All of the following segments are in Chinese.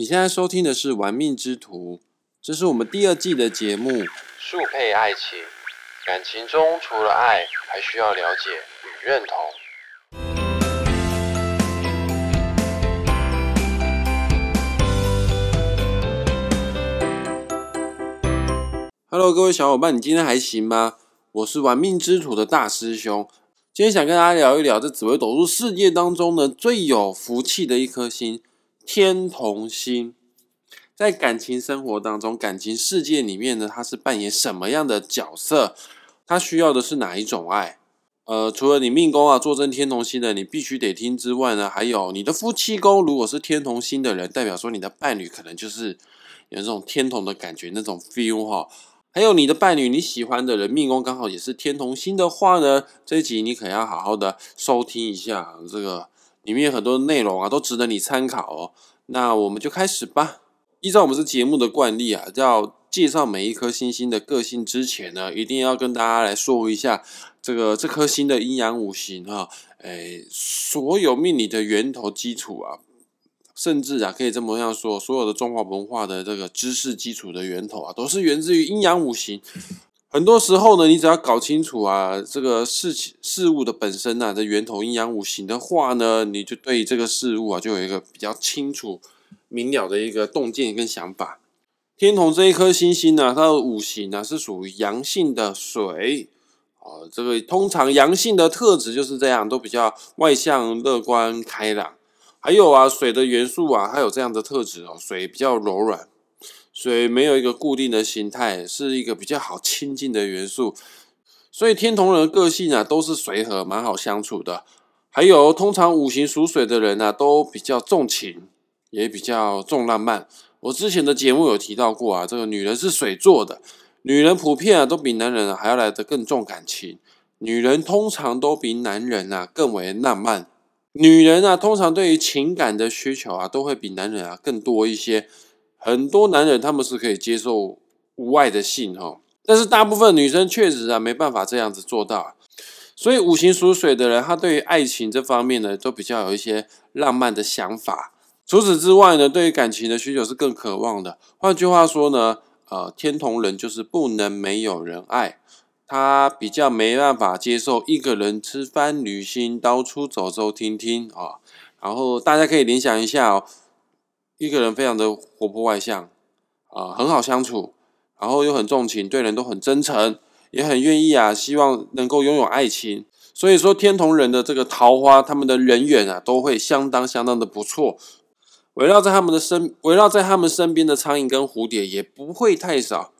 你现在收听的是《玩命之徒》，这是我们第二季的节目。速配爱情，感情中除了爱，还需要了解与认同。Hello，各位小伙伴，你今天还行吗？我是玩命之徒的大师兄，今天想跟大家聊一聊这紫微斗数世界当中呢最有福气的一颗星——天同星。在感情生活当中，感情世界里面呢，它是扮演什么样的角色？它需要的是哪一种爱？呃，除了你命宫啊坐镇天同星的，你必须得听之外呢，还有你的夫妻宫如果是天同星的人，代表说你的伴侣可能就是有这种天同的感觉，那种 feel 哈。还有你的伴侣你喜欢的人命宫刚好也是天同星的话呢，这一集你可要好好的收听一下，这个里面有很多内容啊都值得你参考哦。那我们就开始吧。依照我们这节目的惯例啊，要介绍每一颗星星的个性之前呢，一定要跟大家来说一下这个这颗星的阴阳五行哈，诶，所有命理的源头基础啊。甚至啊，可以这么样说，所有的中华文化的这个知识基础的源头啊，都是源自于阴阳五行。很多时候呢，你只要搞清楚啊，这个事情事物的本身、啊，的源头阴阳五行的话呢，你就对这个事物啊，就有一个比较清楚明了的一个洞见跟想法。天同这一颗星星呢、它的五行呢、是属于阳性的水啊，这个通常阳性的特质就是这样，都比较外向、乐观、开朗。还有啊，水的元素啊，它有这样的特质哦。水比较柔软，水没有一个固定的形态，是一个比较好亲近的元素。所以天同人的个性啊，都是随和，蛮好相处的。还有，通常五行属水的人啊，都比较重情，也比较重浪漫。我之前的节目有提到过啊，这个女人是水做的，女人普遍啊都比男人啊还要来得更重感情。女人通常都比男人啊更为浪漫。女人啊，通常对于情感的需求啊，都会比男人啊更多一些。很多男人他们是可以接受无爱的性哈，但是大部分女生确实啊没办法这样子做到。所以五行属水的人，他对于爱情这方面呢，都比较有一些浪漫的想法。除此之外呢，对于感情的需求是更渴望的。换句话说呢，呃，天同人就是不能没有人爱。他比较没办法接受一个人吃饭、旅行、到处走走停停啊。然后大家可以联想一下哦，一个人非常的活泼外向啊，很好相处，然后又很重情，对人都很真诚，也很愿意啊，希望能够拥有爱情。所以说，天同人的这个桃花，他们的人缘啊，都会相当相当的不错。围绕在他们的身，围绕在他们身边的苍蝇跟蝴蝶也不会太少。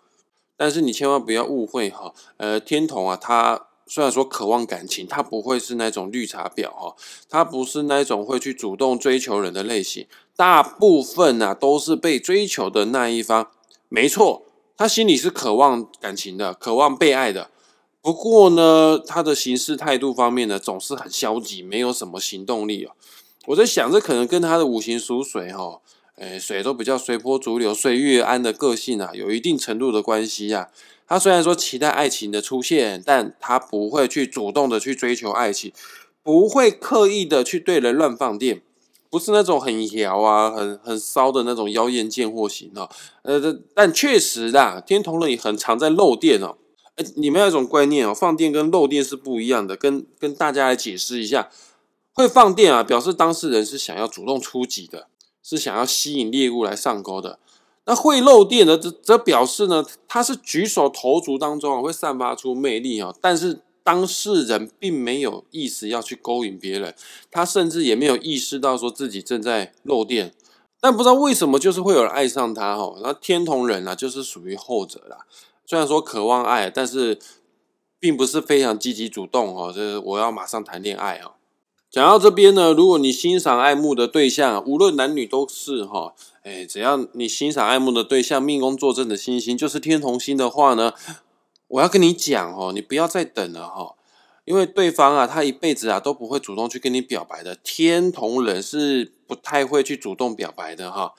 但是你千万不要误会哈，呃，天同啊，他虽然说渴望感情，他不会是那种绿茶婊哈，他不是那种会去主动追求人的类型，大部分啊都是被追求的那一方。没错，他心里是渴望感情的，渴望被爱的。不过呢，他的行事态度方面呢，总是很消极，没有什么行动力哦。我在想，这可能跟他的五行属水哈。诶，水都比较随波逐流、随遇而安的个性啊，有一定程度的关系啊。他虽然说期待爱情的出现，但他不会去主动的去追求爱情，不会刻意的去对人乱放电，不是那种很摇啊、很很骚的那种妖艳贱货型哦。呃，但确实啦，天同人也很常在漏电哦。诶，你们有一种观念哦，放电跟漏电是不一样的，跟跟大家来解释一下。会放电啊，表示当事人是想要主动出击的。是想要吸引猎物来上钩的，那会漏电的则则表示呢，他是举手投足当中啊会散发出魅力啊，但是当事人并没有意识要去勾引别人，他甚至也没有意识到说自己正在漏电，但不知道为什么就是会有人爱上他哈，那天同人啊就是属于后者啦，虽然说渴望爱，但是并不是非常积极主动哦，就是我要马上谈恋爱哦。讲到这边呢，如果你欣赏爱慕的对象，无论男女都是哈，哎，只要你欣赏爱慕的对象命宫坐镇的星星就是天同星的话呢，我要跟你讲哦，你不要再等了哈，因为对方啊，他一辈子啊都不会主动去跟你表白的。天同人是不太会去主动表白的哈，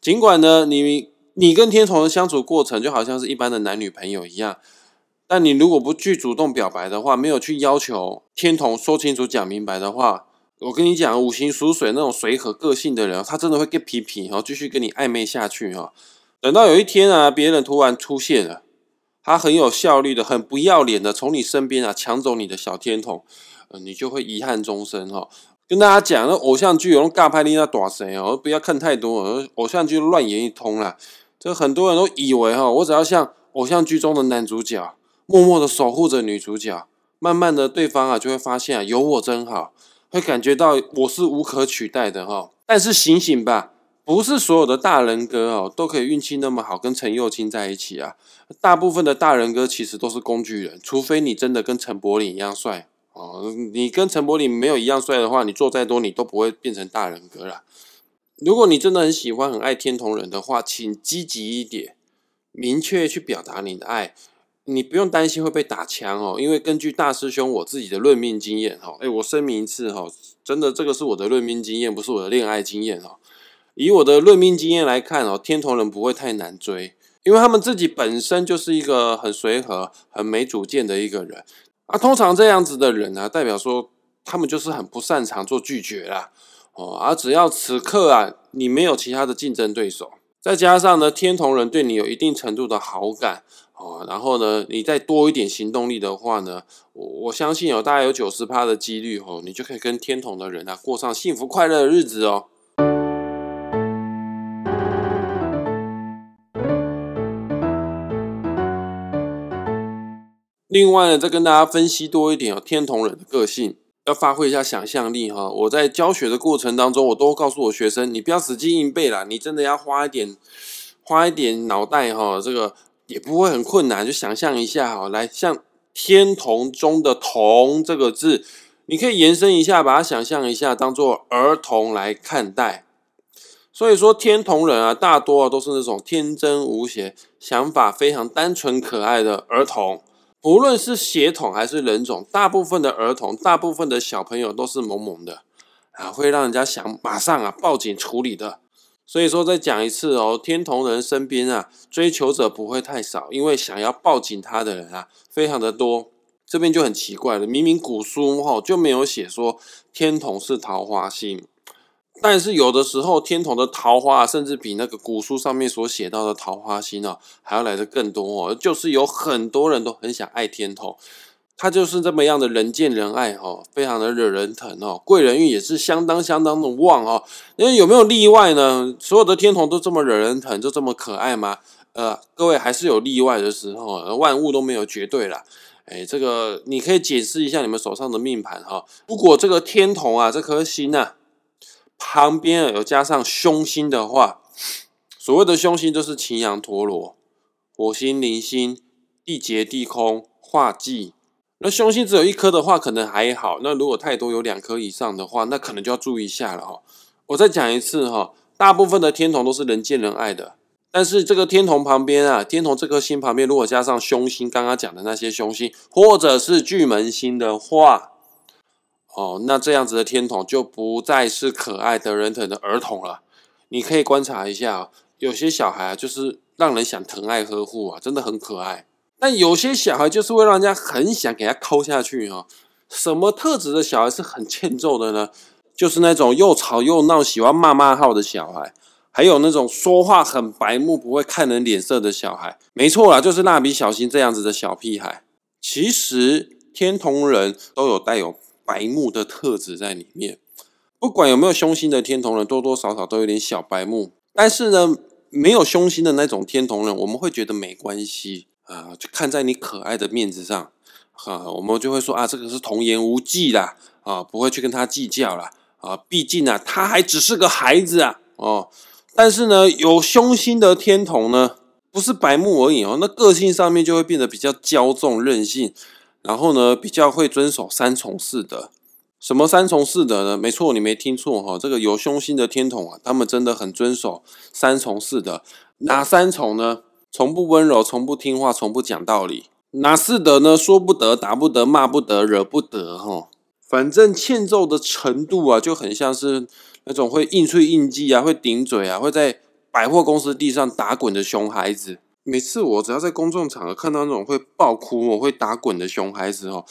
尽管呢，你你跟天同的相处过程就好像是一般的男女朋友一样。但你如果不去主动表白的话，没有去要求天同说清楚、讲明白的话，我跟你讲，五行属水那种随和个性的人，他真的会 get 皮皮，然后继续跟你暧昧下去哈。等到有一天啊，别人突然出现了，他很有效率的、很不要脸的从你身边啊抢走你的小天童，呃，你就会遗憾终生哈。跟大家讲，那偶像剧有那尬拍力那短谁哦，不要看太多，偶像剧乱演一通啦。这很多人都以为哈，我只要像偶像剧中的男主角，默默的守护着女主角，慢慢的对方啊就会发现啊有我真好。会感觉到我是无可取代的哈，但是醒醒吧，不是所有的大人哥哦都可以运气那么好跟陈幼卿在一起啊。大部分的大人哥其实都是工具人，除非你真的跟陈柏霖一样帅哦。你跟陈柏霖没有一样帅的话，你做再多你都不会变成大人哥啦。如果你真的很喜欢很爱天同人的话，请积极一点，明确去表达你的爱。你不用担心会被打枪哦，因为根据大师兄我自己的论命经验哈，哎，我声明一次哈，真的这个是我的论命经验，不是我的恋爱经验哈。以我的论命经验来看哦，天同人不会太难追，因为他们自己本身就是一个很随和、很没主见的一个人啊。通常这样子的人呢，代表说他们就是很不擅长做拒绝啦哦。而只要此刻啊，你没有其他的竞争对手，再加上呢，天同人对你有一定程度的好感。哦，然后呢，你再多一点行动力的话呢，我我相信有大概有九十趴的几率哦，你就可以跟天同的人啊过上幸福快乐的日子哦。另外呢，再跟大家分析多一点哦，天同人的个性要发挥一下想象力哈。我在教学的过程当中，我都告诉我学生，你不要死记硬背啦，你真的要花一点花一点脑袋哈，这个。也不会很困难，就想象一下哈，来像天童中的“童”这个字，你可以延伸一下，把它想象一下，当做儿童来看待。所以说，天童人啊，大多啊都是那种天真无邪、想法非常单纯可爱的儿童。不论是血统还是人种，大部分的儿童、大部分的小朋友都是萌萌的啊，会让人家想马上啊报警处理的。所以说，再讲一次哦，天同人身边啊，追求者不会太少，因为想要抱紧他的人啊，非常的多。这边就很奇怪了，明明古书哈就没有写说天同是桃花星，但是有的时候天同的桃花甚至比那个古书上面所写到的桃花星哦还要来的更多哦，就是有很多人都很想爱天同。他就是这么样的人见人爱哈，非常的惹人疼哦，贵人运也是相当相当的旺哦。因为有没有例外呢？所有的天童都这么惹人疼，就这么可爱吗？呃，各位还是有例外的时候，万物都没有绝对啦。哎，这个你可以解释一下你们手上的命盘哈。如果这个天童啊这颗星啊旁边有加上凶星的话，所谓的凶星就是擎羊陀罗、火星、铃星、地劫、地空、化忌。那凶星只有一颗的话，可能还好。那如果太多有两颗以上的话，那可能就要注意一下了哈。我再讲一次哈，大部分的天童都是人见人爱的，但是这个天童旁边啊，天童这颗星旁边如果加上凶星，刚刚讲的那些凶星，或者是巨门星的话，哦，那这样子的天童就不再是可爱的人疼的儿童了。你可以观察一下，有些小孩啊，就是让人想疼爱呵护啊，真的很可爱。但有些小孩就是会让人家很想给他抠下去哈。什么特质的小孩是很欠揍的呢？就是那种又吵又闹、喜欢骂骂号的小孩，还有那种说话很白目、不会看人脸色的小孩。没错啦，就是蜡笔小新这样子的小屁孩。其实天童人都有带有白目的特质在里面，不管有没有凶星的天童人，多多少少都有点小白目。但是呢，没有凶星的那种天童人，我们会觉得没关系。啊，就看在你可爱的面子上，啊，我们就会说啊，这个是童言无忌啦，啊，不会去跟他计较啦，啊，毕竟啊，他还只是个孩子啊，哦，但是呢，有凶心的天童呢，不是白目而已哦，那个性上面就会变得比较骄纵任性，然后呢，比较会遵守三从四德。什么三从四德呢？没错，你没听错哈，这个有凶心的天童啊，他们真的很遵守三从四德。哪三从呢？从不温柔，从不听话，从不讲道理，哪四德呢？说不得，打不得，骂不得，惹不得，哈。反正欠揍的程度啊，就很像是那种会应催应激啊，会顶嘴啊，会在百货公司地上打滚的熊孩子。每次我只要在公众场合看到那种会爆哭、我会打滚的熊孩子哦，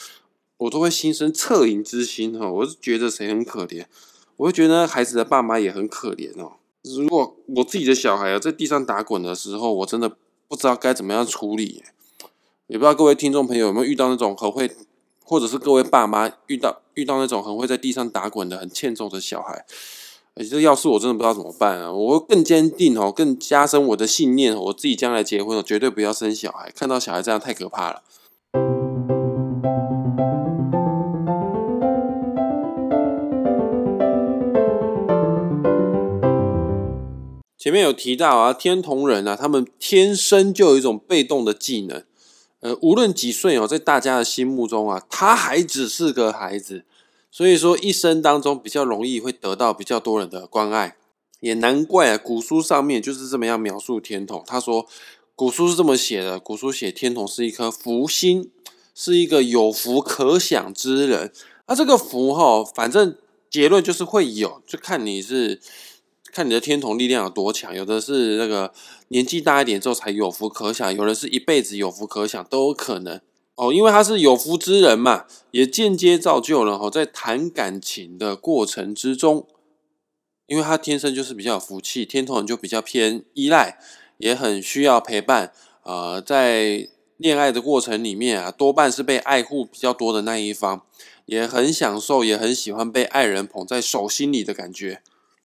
我都会心生恻隐之心哈。我是觉得谁很可怜，我会觉得孩子的爸妈也很可怜哦。如果我自己的小孩在地上打滚的时候，我真的不知道该怎么样处理。也不知道各位听众朋友有没有遇到那种很会，或者是各位爸妈遇到遇到那种很会在地上打滚的很欠揍的小孩。这要是我真的不知道怎么办啊！我会更坚定哦，更加深我的信念。我自己将来结婚，我绝对不要生小孩。看到小孩这样太可怕了。前面有提到啊，天同人啊，他们天生就有一种被动的技能。呃，无论几岁哦，在大家的心目中啊，他还只是个孩子。所以说，一生当中比较容易会得到比较多人的关爱，也难怪啊。古书上面就是这么样描述天童。他说，古书是这么写的：古书写天童是一颗福星，是一个有福可享之人。那这个福哈，反正结论就是会有，就看你是看你的天童力量有多强。有的是那个年纪大一点之后才有福可享，有的是一辈子有福可享都有可能。哦，因为他是有福之人嘛，也间接造就了哈，在谈感情的过程之中，因为他天生就是比较有福气，天同人就比较偏依赖，也很需要陪伴。呃，在恋爱的过程里面啊，多半是被爱护比较多的那一方，也很享受，也很喜欢被爱人捧在手心里的感觉。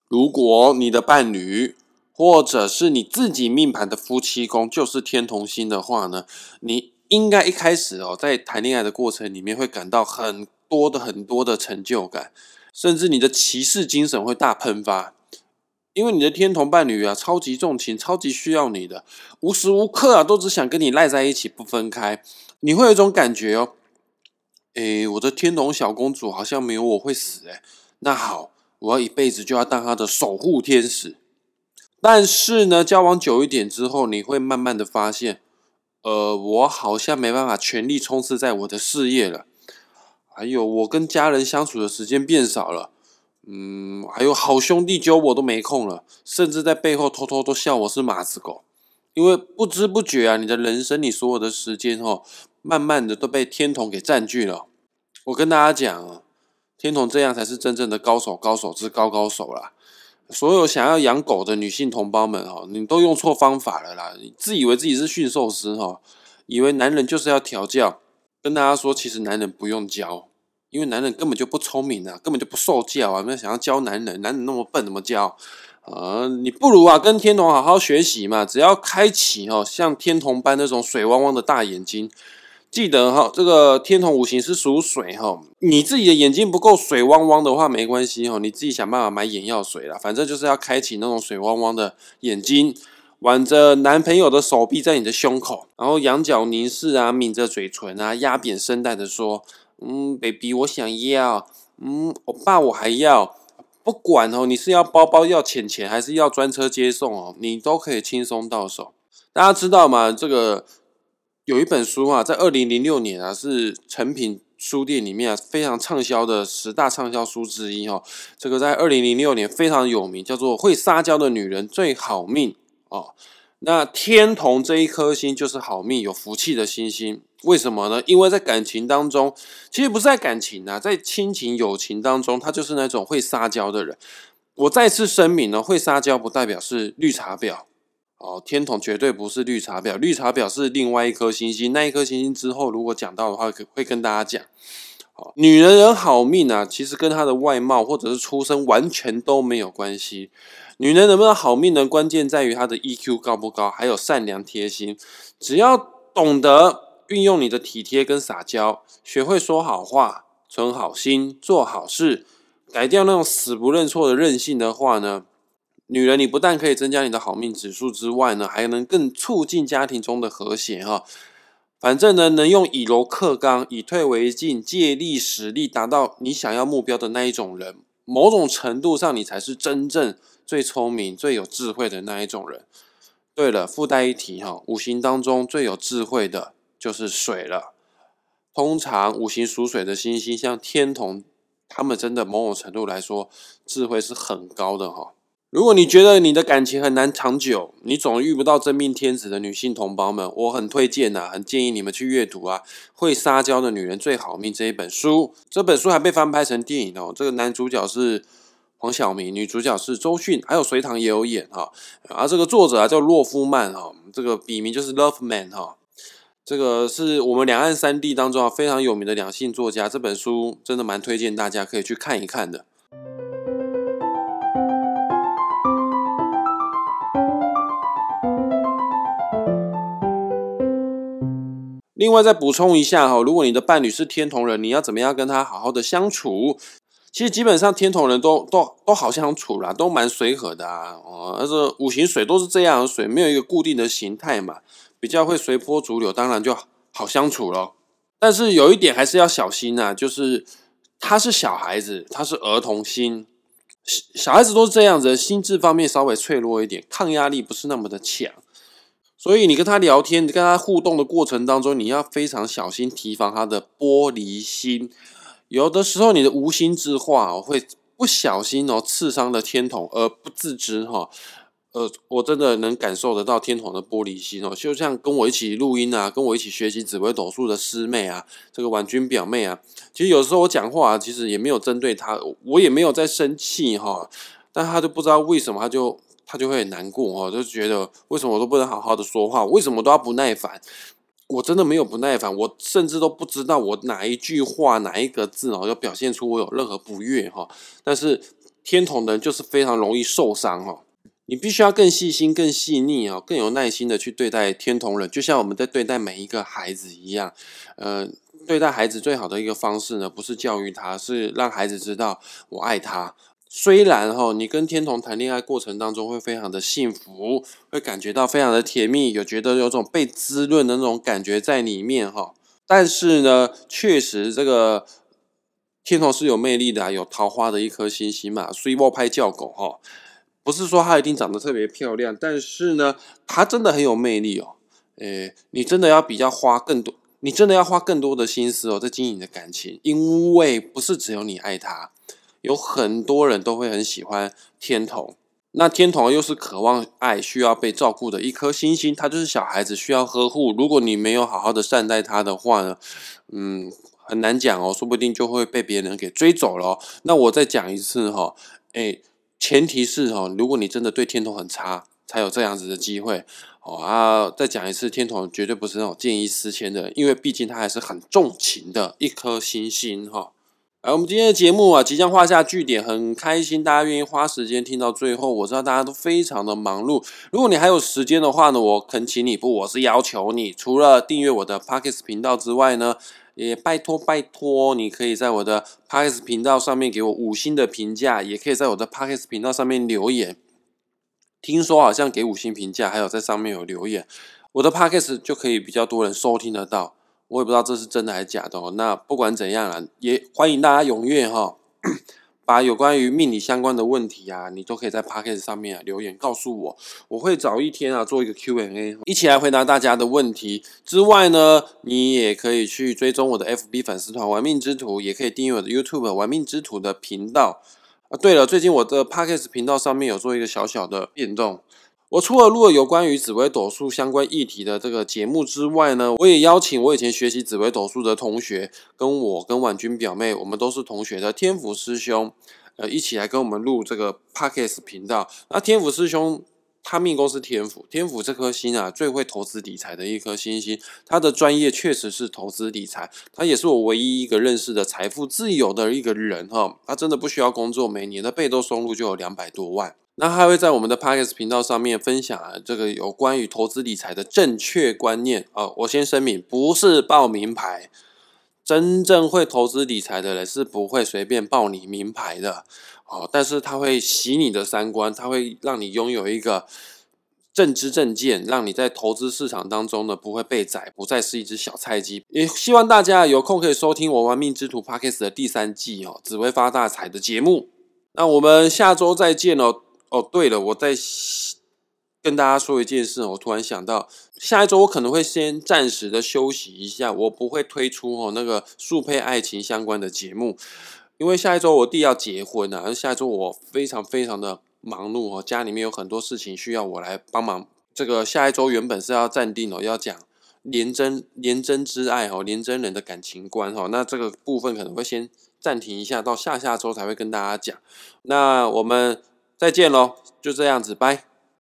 如果你的伴侣，或者是你自己命盘的夫妻宫就是天同星的话呢，你。应该一开始哦，在谈恋爱的过程里面会感到很多的很多的成就感，甚至你的骑士精神会大喷发，因为你的天同伴侣啊，超级重情，超级需要你的，无时无刻啊都只想跟你赖在一起不分开。你会有一种感觉哦，诶，我的天同小公主好像没有我会死诶。那好，我要一辈子就要当她的守护天使。但是呢，交往久一点之后，你会慢慢的发现。呃，我好像没办法全力冲刺在我的事业了，还有我跟家人相处的时间变少了，嗯，还有好兄弟揪我都没空了，甚至在背后偷偷都笑我是马子狗，因为不知不觉啊，你的人生你所有的时间哦，慢慢的都被天童给占据了。我跟大家讲，天童这样才是真正的高手，高手之高高手啦。所有想要养狗的女性同胞们哈，你都用错方法了啦！你自以为自己是驯兽师哈，以为男人就是要调教。跟大家说，其实男人不用教，因为男人根本就不聪明啊，根本就不受教啊！那想要教男人，男人那么笨，怎么教？啊，你不如啊，跟天童好好学习嘛！只要开启哦，像天童般那种水汪汪的大眼睛。记得哈，这个天同五行是属水哈，你自己的眼睛不够水汪汪的话没关系哈，你自己想办法买眼药水啦，反正就是要开启那种水汪汪的眼睛，挽着男朋友的手臂在你的胸口，然后仰角凝视啊，抿着嘴唇啊，压扁声带的说，嗯，baby 我想要，嗯，我爸我还要，不管哦，你是要包包要钱钱，还是要专车接送哦，你都可以轻松到手。大家知道吗？这个。有一本书啊，在二零零六年啊，是成品书店里面啊非常畅销的十大畅销书之一哈。这个在二零零六年非常有名，叫做《会撒娇的女人最好命》哦。那天同这一颗星就是好命、有福气的星星。为什么呢？因为在感情当中，其实不是在感情啊，在亲情、友情当中，他就是那种会撒娇的人。我再次声明呢，会撒娇不代表是绿茶婊。哦，天同绝对不是绿茶婊，绿茶婊是另外一颗星星。那一颗星星之后，如果讲到的话，会跟大家讲。好，女人人好命啊，其实跟她的外貌或者是出身完全都没有关系。女人能不能好命呢？关键在于她的 EQ 高不高，还有善良贴心。只要懂得运用你的体贴跟撒娇，学会说好话，存好心，做好事，改掉那种死不认错的任性的话呢？女人，你不但可以增加你的好命指数之外呢，还能更促进家庭中的和谐哈。反正呢，能用以柔克刚、以退为进、借力使力，达到你想要目标的那一种人，某种程度上，你才是真正最聪明、最有智慧的那一种人。对了，附带一提哈，五行当中最有智慧的就是水了。通常五行属水的星星，像天同，他们真的某种程度来说，智慧是很高的哈。如果你觉得你的感情很难长久，你总遇不到真命天子的女性同胞们，我很推荐呐，很建议你们去阅读啊，《会撒娇的女人最好命》这一本书。这本书还被翻拍成电影哦。这个男主角是黄晓明，女主角是周迅，还有隋唐也有演哈。而这个作者啊叫洛夫曼哈，这个笔名就是 Love Man 哈。这个是我们两岸三地当中啊非常有名的两性作家。这本书真的蛮推荐大家可以去看一看的。另外再补充一下哈，如果你的伴侣是天同人，你要怎么样跟他好好的相处？其实基本上天同人都都都好相处啦，都蛮随和的啊。哦，而是五行水都是这样，水没有一个固定的形态嘛，比较会随波逐流，当然就好相处咯。但是有一点还是要小心啊，就是他是小孩子，他是儿童心，小孩子都是这样子，心智方面稍微脆弱一点，抗压力不是那么的强。所以你跟他聊天，跟他互动的过程当中，你要非常小心提防他的玻璃心。有的时候你的无心之话哦，会不小心哦刺伤了天童而不自知哈。呃，我真的能感受得到天童的玻璃心哦，就像跟我一起录音啊，跟我一起学习紫微斗数的师妹啊，这个婉君表妹啊，其实有时候我讲话其实也没有针对她，我也没有在生气哈，但她就不知道为什么，她就。他就会很难过哦，就觉得为什么我都不能好好的说话，为什么都要不耐烦？我真的没有不耐烦，我甚至都不知道我哪一句话哪一个字哦，要表现出我有任何不悦哈。但是天同人就是非常容易受伤哈，你必须要更细心、更细腻哦，更有耐心的去对待天同人，就像我们在对待每一个孩子一样。呃，对待孩子最好的一个方式呢，不是教育他，是让孩子知道我爱他。虽然哈，你跟天童谈恋爱过程当中会非常的幸福，会感觉到非常的甜蜜，有觉得有种被滋润的那种感觉在里面哈。但是呢，确实这个天童是有魅力的，有桃花的一颗星星嘛。所以我拍叫狗哈，不是说她一定长得特别漂亮，但是呢，她真的很有魅力哦。诶，你真的要比较花更多，你真的要花更多的心思哦，在经营你的感情，因为不是只有你爱她。有很多人都会很喜欢天童，那天童又是渴望爱、需要被照顾的一颗星星，他就是小孩子需要呵护。如果你没有好好的善待他的话呢，嗯，很难讲哦，说不定就会被别人给追走了。那我再讲一次哈，哎，前提是哈，如果你真的对天童很差，才有这样子的机会哦啊。再讲一次，天童绝对不是那种见异思迁的，因为毕竟他还是很重情的一颗星星哈。而我们今天的节目啊，即将画下句点，很开心大家愿意花时间听到最后。我知道大家都非常的忙碌，如果你还有时间的话呢，我恳请你不，我是要求你，除了订阅我的 Pockets 频道之外呢，也拜托拜托，你可以在我的 Pockets 频道上面给我五星的评价，也可以在我的 Pockets 频道上面留言。听说好像给五星评价，还有在上面有留言，我的 Pockets 就可以比较多人收听得到。我也不知道这是真的还是假的哦。那不管怎样啊，也欢迎大家踊跃哈，把有关于命理相关的问题啊，你都可以在 p o c a s t 上面留言告诉我，我会找一天啊做一个 Q&A，一起来回答大家的问题。之外呢，你也可以去追踪我的 FB 粉丝团“玩命之徒”，也可以订阅我的 YouTube“ 玩命之徒”的频道。啊，对了，最近我的 p o c a s t 频道上面有做一个小小的变动。我除了录了有关于紫微斗数相关议题的这个节目之外呢，我也邀请我以前学习紫微斗数的同学，跟我跟婉君表妹，我们都是同学的天府师兄，呃，一起来跟我们录这个 Pockets 频道。那天府师兄他命宫是天府，天府这颗星啊，最会投资理财的一颗星星，他的专业确实是投资理财，他也是我唯一一个认识的财富自由的一个人哈，他真的不需要工作，每年的被动收入就有两百多万。那还会在我们的 Podcast 频道上面分享这个有关于投资理财的正确观念啊！我先声明，不是报名牌，真正会投资理财的人是不会随便报你名牌的哦。但是他会洗你的三观，他会让你拥有一个正知正见，让你在投资市场当中呢不会被宰，不再是一只小菜鸡。也希望大家有空可以收听我玩命之徒 Podcast 的第三季哦，只会发大财的节目。那我们下周再见哦。哦，对了，我再跟大家说一件事，我突然想到，下一周我可能会先暂时的休息一下，我不会推出哦那个速配爱情相关的节目，因为下一周我弟要结婚了，而，下一周我非常非常的忙碌哦，家里面有很多事情需要我来帮忙。这个下一周原本是要暂定哦，要讲廉贞廉贞之爱哦，廉贞人的感情观哈。那这个部分可能会先暂停一下，到下下周才会跟大家讲。那我们再见喽，就这样子，拜。